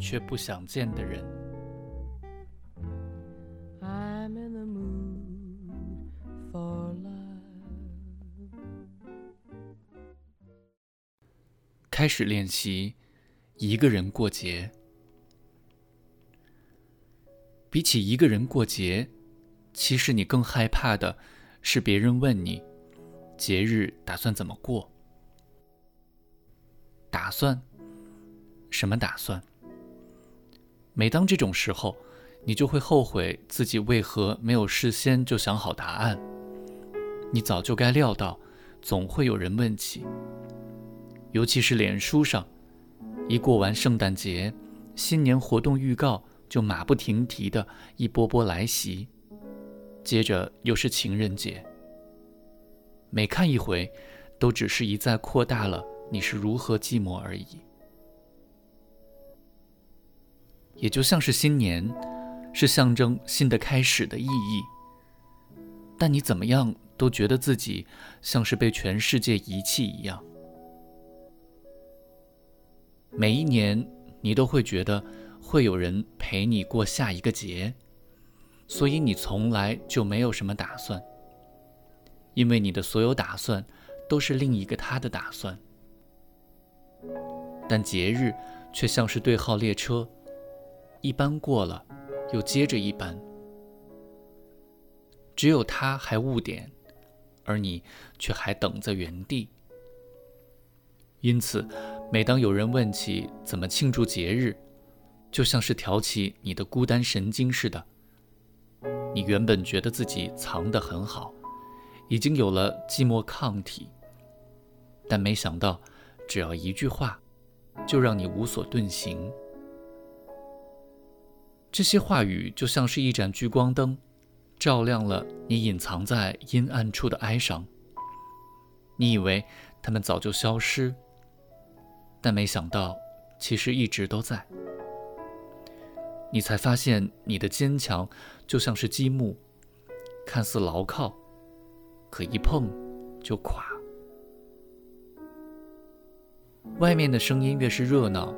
却不想见的人。开始练习一个人过节。比起一个人过节，其实你更害怕的是别人问你节日打算怎么过。打算。什么打算？每当这种时候，你就会后悔自己为何没有事先就想好答案。你早就该料到，总会有人问起。尤其是脸书上，一过完圣诞节，新年活动预告就马不停蹄的一波波来袭，接着又是情人节，每看一回，都只是一再扩大了你是如何寂寞而已。也就像是新年，是象征新的开始的意义。但你怎么样都觉得自己像是被全世界遗弃一样。每一年，你都会觉得会有人陪你过下一个节，所以你从来就没有什么打算。因为你的所有打算都是另一个他的打算。但节日却像是对号列车。一般过了，又接着一般，只有他还误点，而你却还等在原地。因此，每当有人问起怎么庆祝节日，就像是挑起你的孤单神经似的。你原本觉得自己藏得很好，已经有了寂寞抗体，但没想到，只要一句话，就让你无所遁形。这些话语就像是一盏聚光灯，照亮了你隐藏在阴暗处的哀伤。你以为他们早就消失，但没想到，其实一直都在。你才发现，你的坚强就像是积木，看似牢靠，可一碰就垮。外面的声音越是热闹，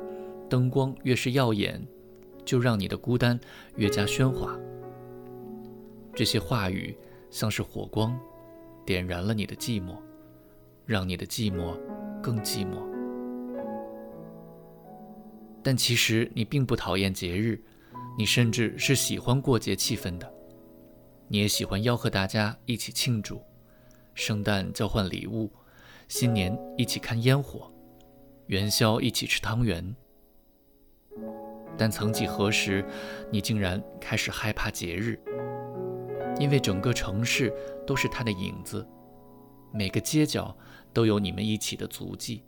灯光越是耀眼。就让你的孤单越加喧哗。这些话语像是火光，点燃了你的寂寞，让你的寂寞更寂寞。但其实你并不讨厌节日，你甚至是喜欢过节气氛的。你也喜欢吆喝大家一起庆祝，圣诞交换礼物，新年一起看烟火，元宵一起吃汤圆。但曾几何时，你竟然开始害怕节日，因为整个城市都是他的影子，每个街角都有你们一起的足迹。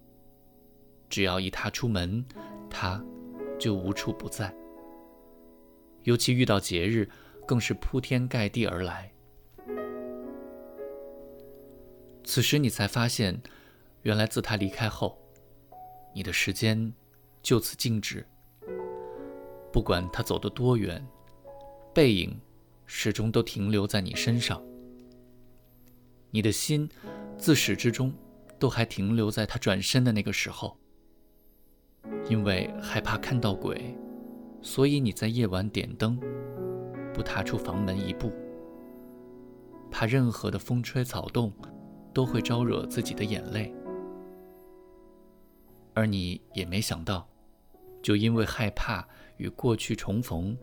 只要一踏出门，他就无处不在。尤其遇到节日，更是铺天盖地而来。此时你才发现，原来自他离开后，你的时间就此静止。不管他走得多远，背影始终都停留在你身上。你的心自始至终都还停留在他转身的那个时候。因为害怕看到鬼，所以你在夜晚点灯，不踏出房门一步，怕任何的风吹草动都会招惹自己的眼泪。而你也没想到，就因为害怕。与过去重逢，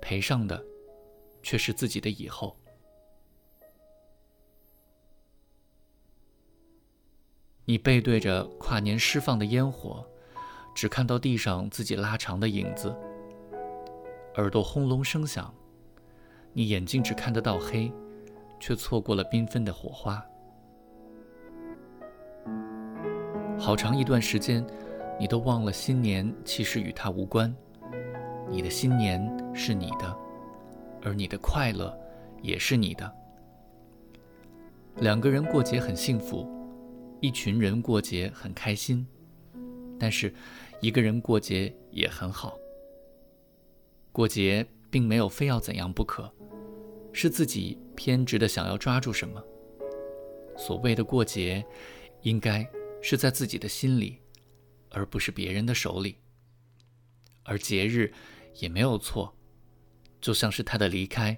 赔上的却是自己的以后。你背对着跨年释放的烟火，只看到地上自己拉长的影子，耳朵轰隆声响，你眼睛只看得到黑，却错过了缤纷的火花。好长一段时间，你都忘了新年其实与他无关。你的新年是你的，而你的快乐也是你的。两个人过节很幸福，一群人过节很开心，但是一个人过节也很好。过节并没有非要怎样不可，是自己偏执的想要抓住什么。所谓的过节，应该是在自己的心里，而不是别人的手里。而节日也没有错，就像是他的离开，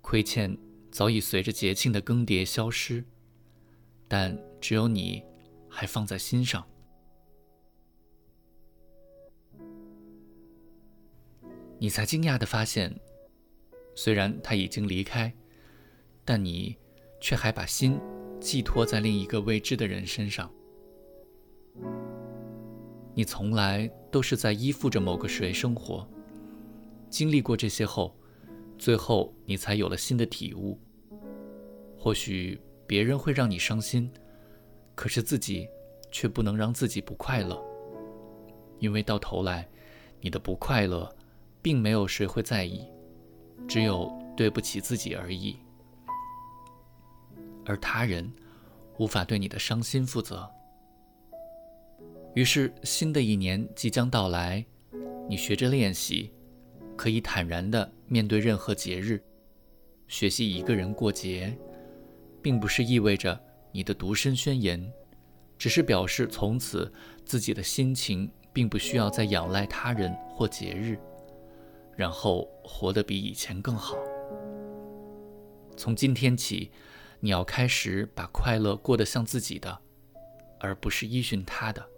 亏欠早已随着节庆的更迭消失，但只有你还放在心上。你才惊讶地发现，虽然他已经离开，但你却还把心寄托在另一个未知的人身上。你从来都是在依附着某个谁生活，经历过这些后，最后你才有了新的体悟。或许别人会让你伤心，可是自己却不能让自己不快乐，因为到头来，你的不快乐。并没有谁会在意，只有对不起自己而已。而他人无法对你的伤心负责。于是，新的一年即将到来，你学着练习，可以坦然地面对任何节日。学习一个人过节，并不是意味着你的独身宣言，只是表示从此自己的心情并不需要再仰赖他人或节日。然后活得比以前更好。从今天起，你要开始把快乐过得像自己的，而不是依循他的。